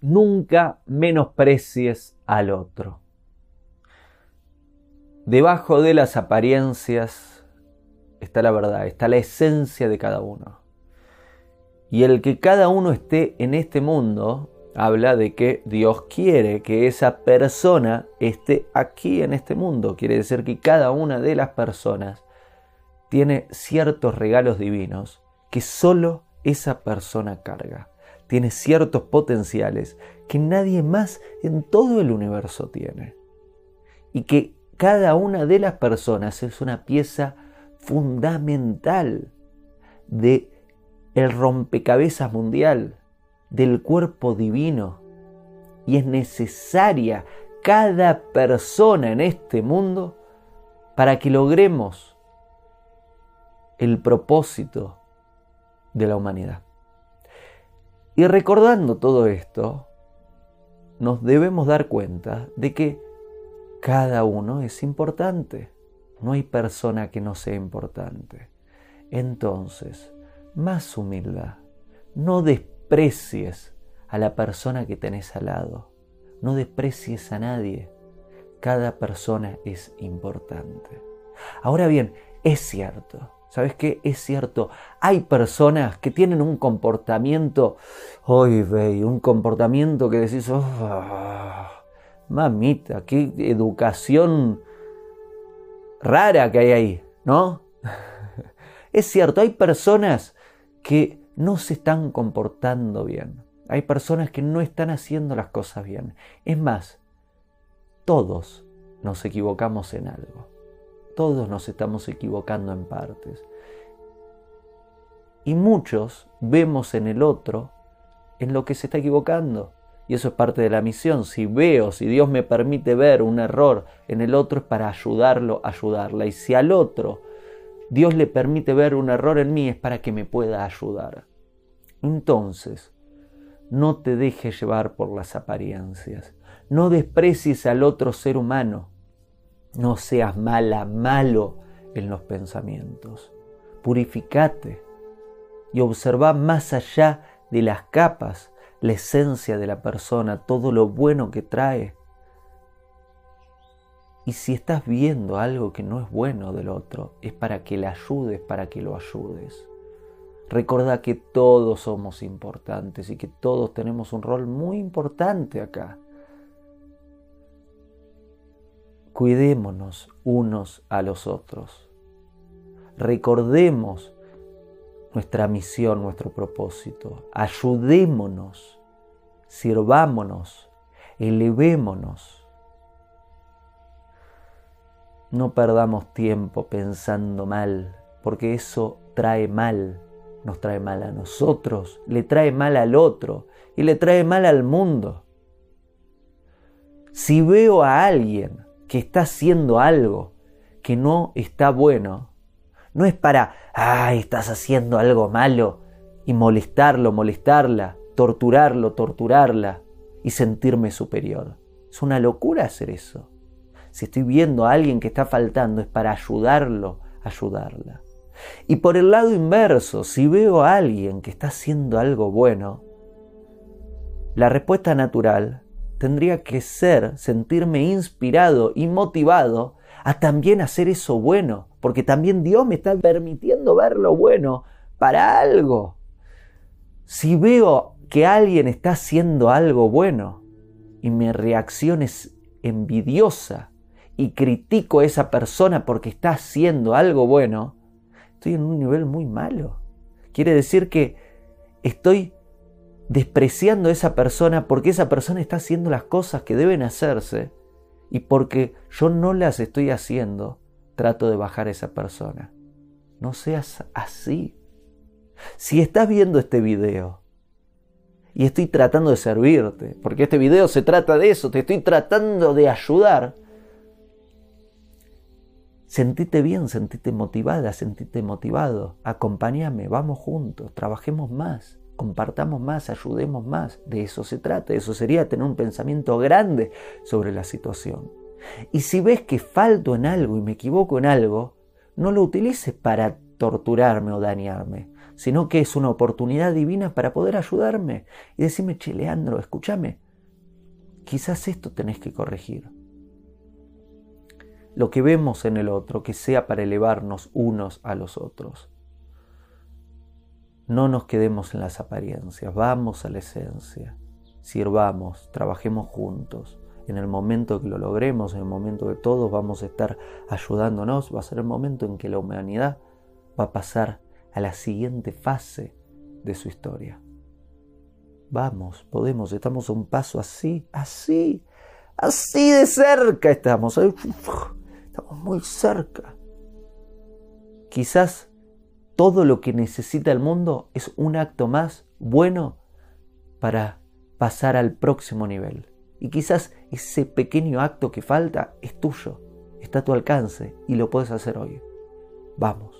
nunca menosprecies al otro. Debajo de las apariencias está la verdad, está la esencia de cada uno. Y el que cada uno esté en este mundo habla de que Dios quiere que esa persona esté aquí en este mundo. Quiere decir que cada una de las personas tiene ciertos regalos divinos que solo esa persona carga. Tiene ciertos potenciales que nadie más en todo el universo tiene. Y que cada una de las personas es una pieza fundamental de el rompecabezas mundial del cuerpo divino y es necesaria cada persona en este mundo para que logremos el propósito de la humanidad. Y recordando todo esto, nos debemos dar cuenta de que cada uno es importante. No hay persona que no sea importante. Entonces, más humildad. No desprecies a la persona que tenés al lado. No desprecies a nadie. Cada persona es importante. Ahora bien, es cierto. ¿Sabes qué? Es cierto. Hay personas que tienen un comportamiento, hoy ve, un comportamiento que decís, oh, mamita, qué educación rara que hay ahí, ¿no? Es cierto, hay personas que no se están comportando bien. Hay personas que no están haciendo las cosas bien. Es más, todos nos equivocamos en algo. Todos nos estamos equivocando en partes. Y muchos vemos en el otro en lo que se está equivocando. Y eso es parte de la misión. Si veo, si Dios me permite ver un error en el otro es para ayudarlo, ayudarla. Y si al otro Dios le permite ver un error en mí es para que me pueda ayudar. Entonces, no te dejes llevar por las apariencias. No desprecies al otro ser humano. No seas mala, malo en los pensamientos. Purificate y observa más allá de las capas la esencia de la persona, todo lo bueno que trae. Y si estás viendo algo que no es bueno del otro, es para que le ayudes, para que lo ayudes. Recuerda que todos somos importantes y que todos tenemos un rol muy importante acá. Cuidémonos unos a los otros. Recordemos nuestra misión, nuestro propósito. Ayudémonos, sirvámonos, elevémonos. No perdamos tiempo pensando mal, porque eso trae mal nos trae mal a nosotros, le trae mal al otro y le trae mal al mundo. Si veo a alguien que está haciendo algo que no está bueno, no es para, ay, estás haciendo algo malo y molestarlo, molestarla, torturarlo, torturarla y sentirme superior. Es una locura hacer eso. Si estoy viendo a alguien que está faltando es para ayudarlo, ayudarla. Y por el lado inverso, si veo a alguien que está haciendo algo bueno, la respuesta natural tendría que ser sentirme inspirado y motivado a también hacer eso bueno, porque también Dios me está permitiendo ver lo bueno para algo. Si veo que alguien está haciendo algo bueno y mi reacción es envidiosa y critico a esa persona porque está haciendo algo bueno, estoy en un nivel muy malo. Quiere decir que estoy despreciando a esa persona porque esa persona está haciendo las cosas que deben hacerse y porque yo no las estoy haciendo, trato de bajar a esa persona. No seas así. Si estás viendo este video y estoy tratando de servirte, porque este video se trata de eso, te estoy tratando de ayudar, Sentite bien, sentite motivada, sentite motivado. Acompáñame, vamos juntos, trabajemos más, compartamos más, ayudemos más. De eso se trata. Eso sería tener un pensamiento grande sobre la situación. Y si ves que falto en algo y me equivoco en algo, no lo utilices para torturarme o dañarme, sino que es una oportunidad divina para poder ayudarme y decirme, che, Leandro, escúchame, quizás esto tenés que corregir. Lo que vemos en el otro, que sea para elevarnos unos a los otros. No nos quedemos en las apariencias, vamos a la esencia, sirvamos, trabajemos juntos. En el momento que lo logremos, en el momento que todos vamos a estar ayudándonos, va a ser el momento en que la humanidad va a pasar a la siguiente fase de su historia. Vamos, podemos, estamos a un paso así, así, así de cerca estamos. Estamos muy cerca. Quizás todo lo que necesita el mundo es un acto más bueno para pasar al próximo nivel. Y quizás ese pequeño acto que falta es tuyo, está a tu alcance y lo puedes hacer hoy. Vamos.